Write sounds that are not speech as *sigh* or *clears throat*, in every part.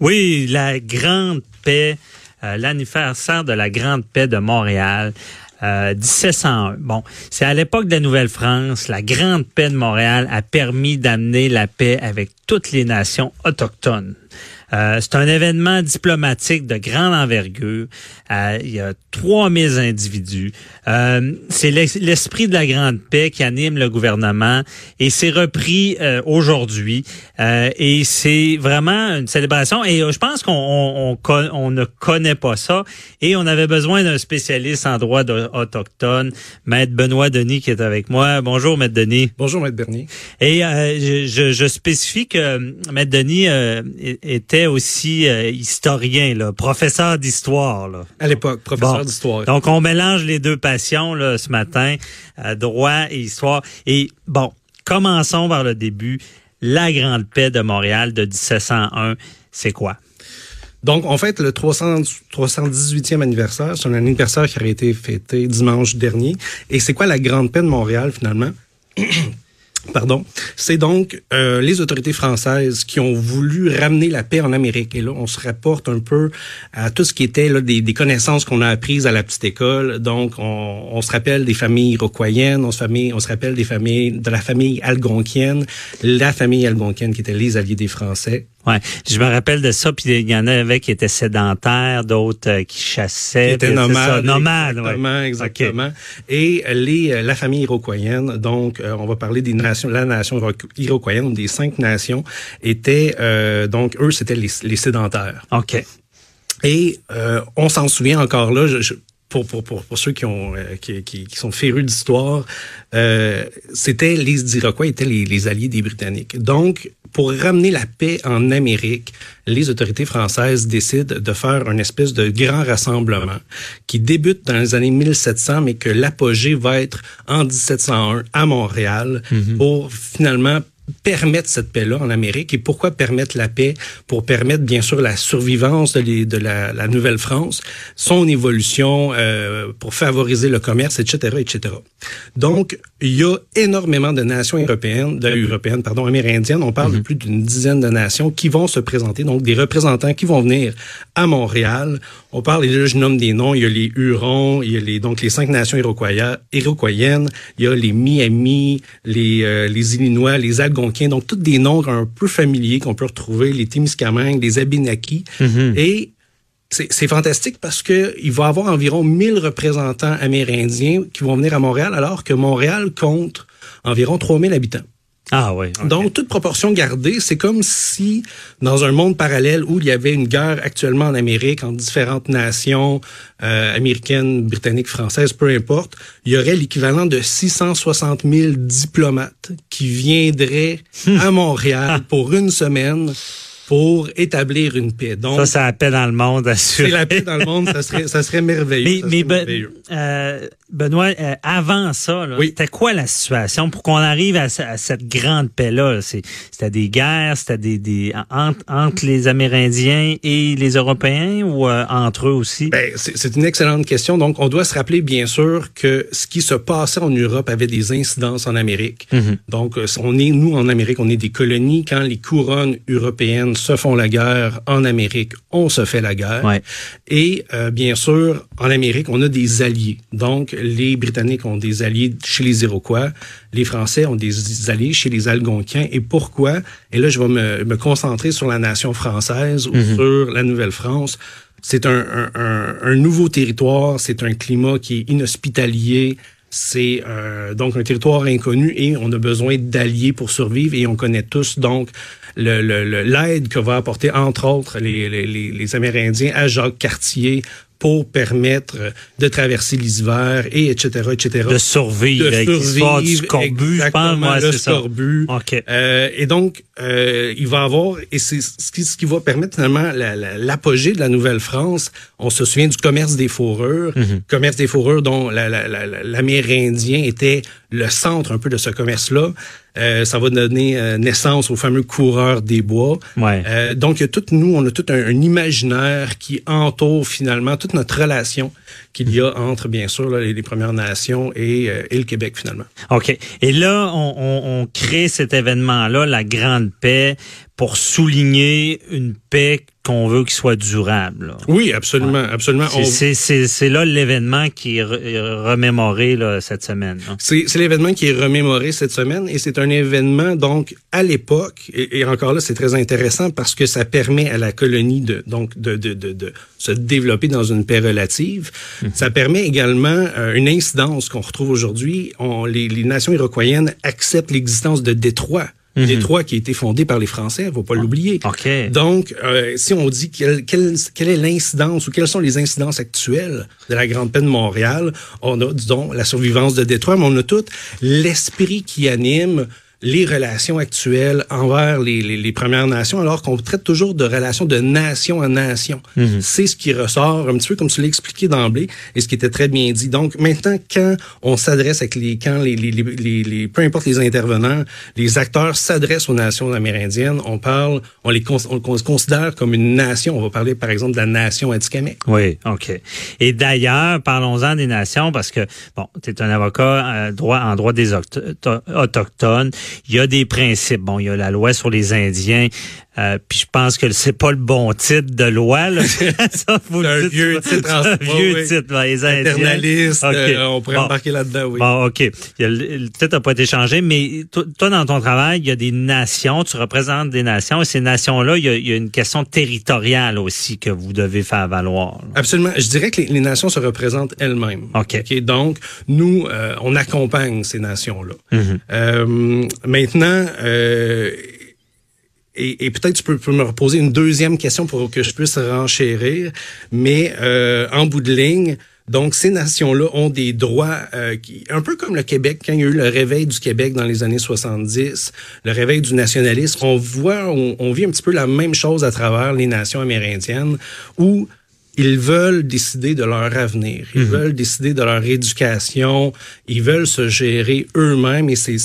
Oui, la grande paix, euh, l'anniversaire de la grande paix de Montréal. Euh, 1701. Bon, c'est à l'époque de la Nouvelle-France, la grande paix de Montréal a permis d'amener la paix avec toutes les nations autochtones. Euh, c'est un événement diplomatique de grande envergure. Euh, il y a 3000 individus. Euh, c'est l'esprit de la grande paix qui anime le gouvernement et c'est repris aujourd'hui. et c'est vraiment une célébration. Et je pense qu'on on, on, ne connaît pas ça. Et on avait besoin d'un spécialiste en droit autochtone, Maître Benoît Denis, qui est avec moi. Bonjour, Maître Denis. Bonjour, Maître Bernier. Et je, je, je, spécifie que Maître Denis était aussi euh, historien, là, professeur d'histoire. À l'époque, professeur d'histoire. Donc, on mélange les deux passions là, ce matin, euh, droit et histoire. Et bon, commençons par le début. La Grande Paix de Montréal de 1701, c'est quoi? Donc, en fait, le 300, 318e anniversaire, c'est un anniversaire qui aurait été fêté dimanche dernier. Et c'est quoi la Grande Paix de Montréal, finalement? *clears throat* Pardon. C'est donc euh, les autorités françaises qui ont voulu ramener la paix en Amérique. Et là, on se rapporte un peu à tout ce qui était là, des, des connaissances qu'on a apprises à la petite école. Donc, on, on se rappelle des familles iroquoiennes, on se, famille, on se rappelle des familles de la famille algonquienne, la famille algonquienne qui était les alliés des Français. Ouais, je me rappelle de ça. Puis il y en avait qui étaient sédentaires, d'autres euh, qui chassaient. Qui étaient nomades. nomades, exactement, exactement. Et les euh, la famille iroquoienne. Donc, on va parler des nations, la nation iroquoienne, des cinq nations, étaient donc eux, c'était les, les, sédentaires. Ok. Et on s'en souvient encore là. Je, pour, pour, pour, pour, ceux qui, ont, qui, qui, qui, sont férus d'histoire, euh, c'était les Iroquois étaient les, les, alliés des Britanniques. Donc, pour ramener la paix en Amérique, les autorités françaises décident de faire une espèce de grand rassemblement qui débute dans les années 1700, mais que l'apogée va être en 1701 à Montréal pour finalement permettre cette paix-là en Amérique. Et pourquoi permettre la paix? Pour permettre, bien sûr, la survivance de, les, de la, la Nouvelle-France, son évolution, euh, pour favoriser le commerce, etc., etc. Donc, il y a énormément de nations européennes, de, européennes, pardon, amérindiennes. On parle de mhm. plus d'une dizaine de nations qui vont se présenter, donc des représentants qui vont venir à Montréal. On parle, et là, je nomme des noms. Il y a les Hurons, il y a les, donc les cinq nations iroquoiennes, il y a les Miami, les, euh, les Illinois, les Algonquins, donc tous des noms un peu familiers qu'on peut retrouver, les Témiscamingues, les Abénaquis. Mm-hmm. Et c'est fantastique parce que il va y avoir environ 1000 représentants amérindiens qui vont venir à Montréal, alors que Montréal compte environ 3000 habitants. Ah oui. Donc, toute proportion gardée, c'est comme si, dans un monde parallèle où il y avait une guerre actuellement en Amérique entre différentes nations euh, américaines, britanniques, françaises, peu importe, il y aurait l'équivalent de 660 000 diplomates qui viendraient *laughs* à Montréal pour une semaine pour établir une paix. Donc, ça, c'est la paix dans le monde, C'est la paix dans le monde, ça serait, ça serait merveilleux. Mais, Euh, Benoît, euh, avant ça, c'était quoi la situation pour qu'on arrive à, cette grande paix-là? C'était des guerres, c'était des, des entre, les Amérindiens et les Européens ou euh, entre eux aussi? Ben, c'est une excellente question. Donc, on doit se rappeler, bien sûr, que ce qui se passait en Europe avait des incidences en Amérique. Mm-hmm. Donc, on est, nous, en Amérique, on est des colonies. Quand les couronnes européennes se font la guerre en Amérique, on se fait la guerre. Ouais. Et euh, bien sûr, en Amérique, on a des alliés. Donc, les Britanniques ont des alliés chez les Iroquois, les Français ont des alliés chez les Algonquiens. Et pourquoi? Et là, je vais me, me concentrer sur la nation française ou mhm. sur la Nouvelle-France. C'est un, un, un, nouveau territoire, c'est un climat qui est inhospitalier, c'est euh, donc un territoire inconnu et on a besoin d'alliés pour survivre et on connaît tous donc l'aide le, le, que va apporter entre autres les, les, les Amérindiens à Jacques Cartier pour permettre de traverser l'hiver et etc etc de survivre, de survivre du scorbut je pense moi le scorbut. Okay. euh, et donc euh, il va avoir et c'est ce qui, ce qui va permettre finalement l'apogée de la Nouvelle-France. On se souvient du commerce des fourrures. Mm-hmm. commerce des fourrures dont l'Amérindien était le centre un peu de ce commerce là euh, ça va donner euh, naissance au fameux coureur des bois. Ouais. Euh, donc, tout, nous, on a tout un, imaginaire qui entoure finalement toute notre relation qu'il y a entre, bien sûr, les, Premières Nations et, et, le Québec, finalement. OK. Et là, on, on, on crée cet événement-là, la Grande Paix, pour souligner une paix qu'on veut qu'il soit durable. Oui, absolument, absolument. C'est là l'événement qui est remémoré là, cette semaine. C'est l'événement qui est remémoré cette semaine et c'est un événement donc à l'époque et, encore là c'est très intéressant parce que ça permet à la colonie de donc de, de, de, de se développer dans une paix relative. Mhm. Ça permet également euh, une incidence qu'on retrouve aujourd'hui. Les, les nations iroquoiennes acceptent l'existence de détroits Mm Détroit qui a été fondé par les Français, il faut pas l'oublier. Donc, euh, si on dit quelle, quelle, quelle est l'incidence ou quelles sont les incidences actuelles de la Grande Paix de Montréal, on a, disons, la survivance de Détroit, mais on a tout l'esprit qui anime les relations actuelles envers les, les, les Premières Nations, alors qu'on traite toujours de relations de nation à nation. Mhm. C'est ce qui ressort un petit peu comme tu l'as expliqué d'emblée et ce qui était très bien dit. Donc maintenant, quand on s'adresse avec les, quand les, les, les, les, peu importe les intervenants, les acteurs s'adressent aux nations amérindiennes, on parle, on les on, considère comme une nation. On va parler par exemple de la nation Atikamekw. Oui, ok. Et d'ailleurs, parlons-en des nations parce que bon, tu es un avocat euh, droit en droit des autochtones. Il y a des principes. Bon, il y a la loi sur les Indiens. Euh, puis je pense que c'est pas le bon titre de loi. Là. *laughs* *laughs* ça, vous un vieux titre. un vieux titre, les Indiens. Euh, on pourrait embarquer là-dedans, oui. Bon, OK. le, titre n'a pas été changé, mais toi, dans ton travail, il y a des nations, tu représentes des nations, et ces nations-là, il, y a, une question territoriale aussi que vous devez faire valoir. Absolument. Je dirais que les, nations se représentent elles-mêmes. OK. Donc, nous, euh, on accompagne ces nations-là. Mm-hmm. Maintenant, et, peut-être tu peux, me reposer une deuxième question pour que je puisse renchérir, mais euh, en bout de ligne, donc, ces nations-là ont des droits euh, qui, un peu comme le Québec, quand il y a eu le réveil du Québec dans les années 70, le réveil du nationalisme, on voit, on, vit un petit peu la même chose à travers les nations amérindiennes, où ils veulent décider de leur avenir, ils mhm. veulent décider de leur éducation, ils veulent se gérer eux-mêmes, et c'est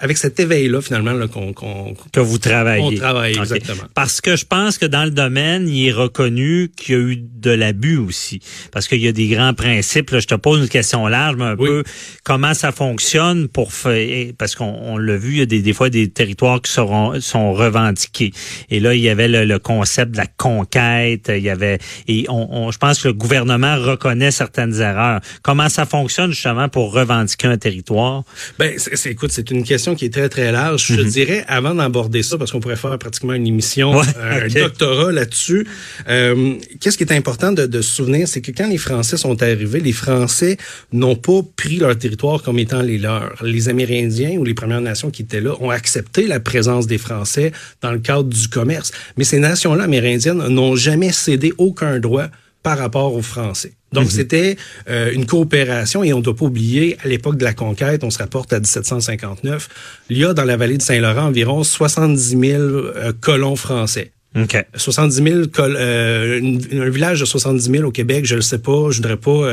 avec cet éveil-là, finalement, là, qu'on, que vous travaillez. On travaille, exactement. Parce que je pense que dans le domaine, il est reconnu qu'il y a eu de l'abus aussi. Parce qu'il y a des grands principes. Là, je te pose une question large, mais un peu comment ça fonctionne pour faire. Parce qu'on l'a vu, il y a des, des fois des territoires qui seront, sont revendiqués. Et là, il y avait le, concept de la conquête. Il y avait et on, je pense que le gouvernement reconnaît certaines erreurs. Comment ça fonctionne justement pour revendiquer un territoire? Ben, c'est, écoute, c'est une question qui est très, très large. Je mhm. dirais, avant d'aborder ça, parce qu'on pourrait faire pratiquement une émission, euh, un doctorat là-dessus, euh, qu'est-ce qui est important de, de se souvenir, c'est que quand les Français sont arrivés, les Français n'ont pas pris leur territoire comme étant les leurs. Les Amérindiens ou les Premières Nations qui étaient là ont accepté la présence des Français dans le cadre du commerce. Mais ces nations-là amérindiennes n'ont jamais cédé aucun droit par rapport aux Français. Donc, mhm. c'était euh, une coopération et on ne doit pas oublier, à l'époque de la conquête, on se rapporte à 1759, il y a dans la vallée de Saint-Laurent environ 70 000 euh, colons français. Okay. 70 000, euh, un village de 70 000 au Québec, je le sais pas, je voudrais pas,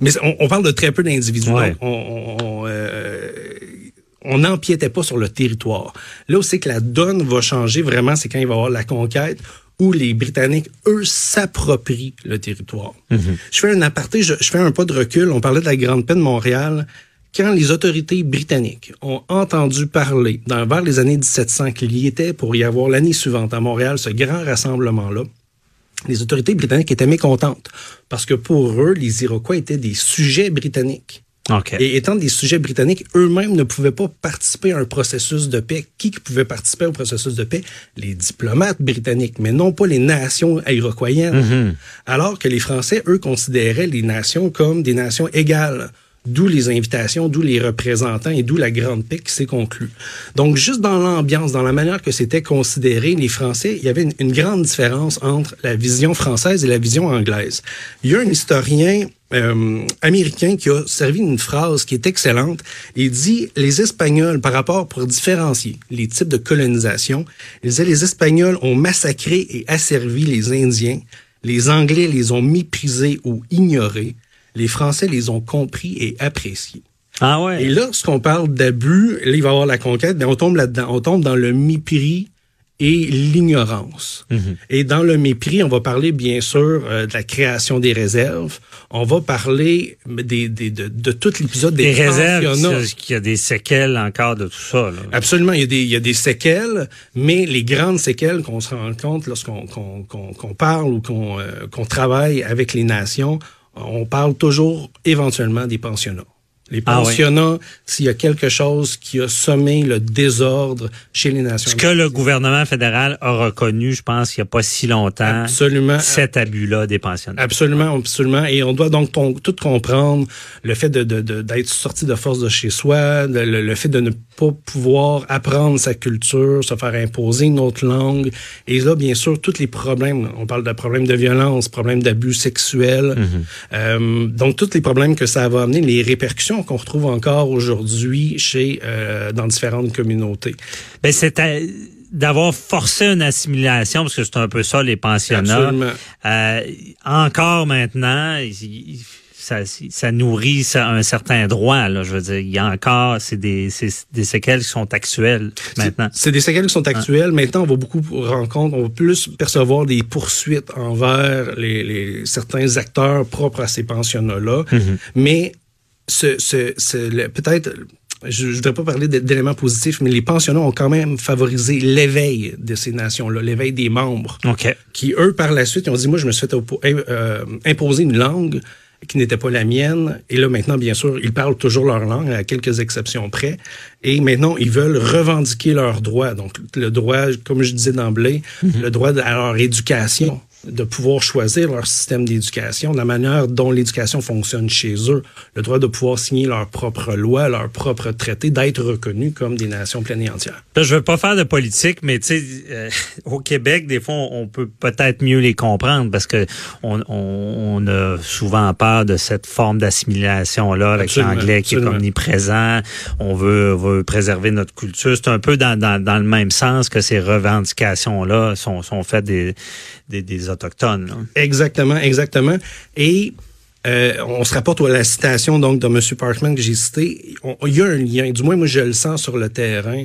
mais on, parle de très peu d'individus. On, on n'empiétait pas sur le territoire. Là où c'est que la donne va changer vraiment, c'est quand il va y avoir la conquête où les Britanniques, eux, s'approprient le territoire. Mhm. Je fais un aparté, je, fais un pas de recul. On parlait de la Grande Paix de Montréal. Quand les autorités britanniques ont entendu parler, dans, vers les années 1700, qu'il y était pour y avoir l'année suivante à Montréal ce grand rassemblement-là, les autorités britanniques étaient mécontentes parce que pour eux, les Iroquois étaient des sujets britanniques. Et étant des sujets britanniques, eux-mêmes ne pouvaient pas participer à un processus de paix. Qui pouvait participer au processus de paix? Les diplomates britanniques, mais non pas les nations iroquoiennes. Mm-hmm. Alors que les Français, eux, considéraient les nations comme des nations égales. D'où les invitations, d'où les représentants et d'où la grande paix qui s'est conclue. Donc, juste dans l'ambiance, dans la manière que c'était considéré, les Français, il y avait une, une, grande différence entre la vision française et la vision anglaise. Il y a un historien euh, américain qui a servi une phrase qui est excellente. Il dit les Espagnols, par rapport pour différencier les types de colonisation, il disait les Espagnols ont massacré et asservi les Indiens, les Anglais les ont méprisés ou ignorés, les Français les ont compris et appréciés. Ah ouais. Et lorsqu'on parle d'abus, là il va y avoir la conquête, mais on tombe là-dedans, on tombe dans le mépris et l'ignorance. Mhm. Et dans le mépris, on va parler bien sûr euh, de la création des réserves. On va parler des, des, de, de tout l'épisode des, Des réserves, qu'il y a des séquelles encore de tout ça. Là. Absolument, il y, a des, il y a des séquelles, mais les grandes séquelles qu'on se rend compte lorsqu'on qu'on, qu'on, qu'on parle ou qu'on, euh, qu'on travaille avec les nations, on parle toujours éventuellement des pensionnats. Les Ah oui. pensionnats, s'il y a quelque chose qui a sommé le désordre chez les nations. Ce que le gouvernement fédéral a reconnu, je pense, il n'y a pas si longtemps, Absolument. cet abus-là des pensionnats. Absolument, absolument. Et on doit donc tout comprendre le fait de, de- de- d'être sorti de force de chez soi, de- le, le fait de ne pas pouvoir apprendre sa culture, se faire imposer une autre langue. Et là, bien sûr, tous les problèmes, on parle de problèmes de violence, problèmes d'abus sexuels, euh, donc tous les problèmes que ça va amener, les répercussions qu'on retrouve encore aujourd'hui chez euh, dans différentes communautés. Ben, c'était d'avoir forcé une assimilation, parce que c'est un peu ça, les pensionnats. Euh, encore maintenant, il- ça, ça nourrit ça, un certain droit. Là, je veux dire, il y a encore, c'est des, c'est des séquelles qui sont actuelles maintenant. C'est des séquelles qui sont actuelles. Maintenant, on va beaucoup rencontrer, on va plus percevoir des poursuites envers les, les certains acteurs propres à ces pensionnats-là. Mais ce, ce, ce- le- peut-être, je ne voudrais pas parler d'éléments positifs, mais les pensionnats ont quand même favorisé l'éveil de ces nations-là, l'éveil des membres OK. qui, eux, par la suite, ils ont dit, moi, je me suis fait euh, imposer une langue qui n'était pas la mienne. Et là, maintenant, bien sûr, ils parlent toujours leur langue, à quelques exceptions près. Et maintenant, ils veulent revendiquer leurs droits. Donc, le droit, comme je disais d'emblée, le droit à leur éducation de pouvoir choisir leur système d'éducation, la manière dont l'éducation fonctionne chez eux, le droit de pouvoir signer leurs propres lois, leurs propres traités, d'être reconnus comme des nations pleines et entières. Là, je veux pas faire de politique, mais tu sais, euh, *laughs* au Québec, des fois, on, peut peut-être mieux les comprendre parce que on, on, on a souvent peur de cette forme d'assimilation là avec l'anglais qui absolument. est omniprésent. On veut, veut préserver notre culture. C'est un peu dans, dans, dans le même sens que ces revendications là sont, sont faites des, des, des autochtones. là. Exactement, exactement. Et euh, on se rapporte à la citation donc de M. Parkman que j'ai cité. On- Il y a un lien, du moins moi je le sens sur le terrain,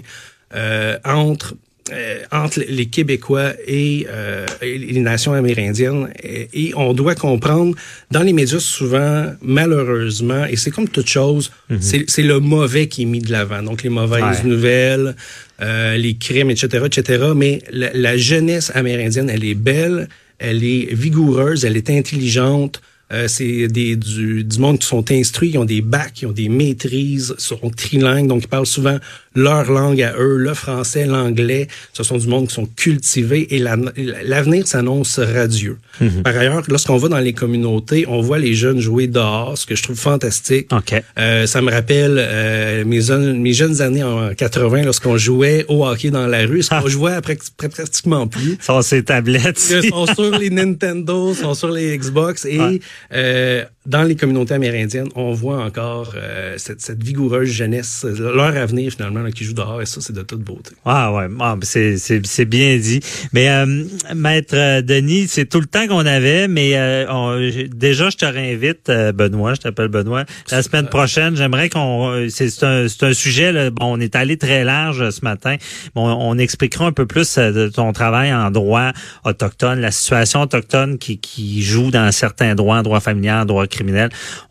euh, entre euh, entre les Québécois et, euh, et les nations amérindiennes. Et, et on doit comprendre, dans les médias souvent, malheureusement, et c'est comme toute chose, c'est c'est le mauvais qui est mis de l'avant. Donc les mauvaises Ouais. nouvelles, euh, les crimes, etc., etc. Mais la, la jeunesse amérindienne, elle est belle, elle est vigoureuse, elle est intelligente. Euh, c'est des du, du monde qui sont instruits, qui ont des bacs, qui ont des maîtrises, sont trilingues, donc ils parlent souvent leur langue à eux, le français, l'anglais. Ce sont du monde qui sont cultivés et la- l'avenir s'annonce radieux. Par ailleurs, lorsqu'on va dans les communautés, on voit les jeunes jouer dehors, ce que je trouve fantastique. OK. Euh, ça me rappelle euh, mes, jeunes- mes jeunes années en 80 lorsqu'on jouait au hockey dans la rue. Ce qu'on jouait après pratiquement plus. Ça, c'est tablettes. Ils sont sur les Nintendo, sont sur les Xbox et Ouais. euh, dans les communautés amérindiennes, on voit encore euh, cette, cette vigoureuse jeunesse, leur avenir finalement là, qui joue dehors et ça c'est de toute beauté. Ah ouais, ah, c'est, c'est, c'est bien dit. Mais euh, maître euh, Denis, c'est tout le temps qu'on avait, mais euh, on- déjà je te réinvite, euh, Benoît, je t'appelle Benoît. La semaine prochaine, j'aimerais qu'on c'est, c'est un, c'est un sujet, là, bon, on est allé très large euh, ce matin. Bon, on expliquera un peu plus de ton travail en droit autochtone, la situation autochtone qui, qui joue dans certains droits, droit familial, droit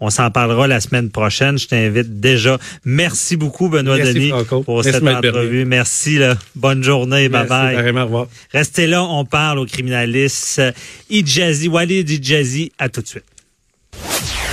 On s'en parlera la semaine prochaine. Je t'invite déjà. Merci beaucoup, Benoît Merci, Denis, Franco. pour Merci, cette Bernier. entrevue. Merci. Là. Bonne journée. Bye Merci, bye. apparemment, au revoir. Restez là. On parle au criminaliste Idjazi, Walid Idjazi. À tout de suite.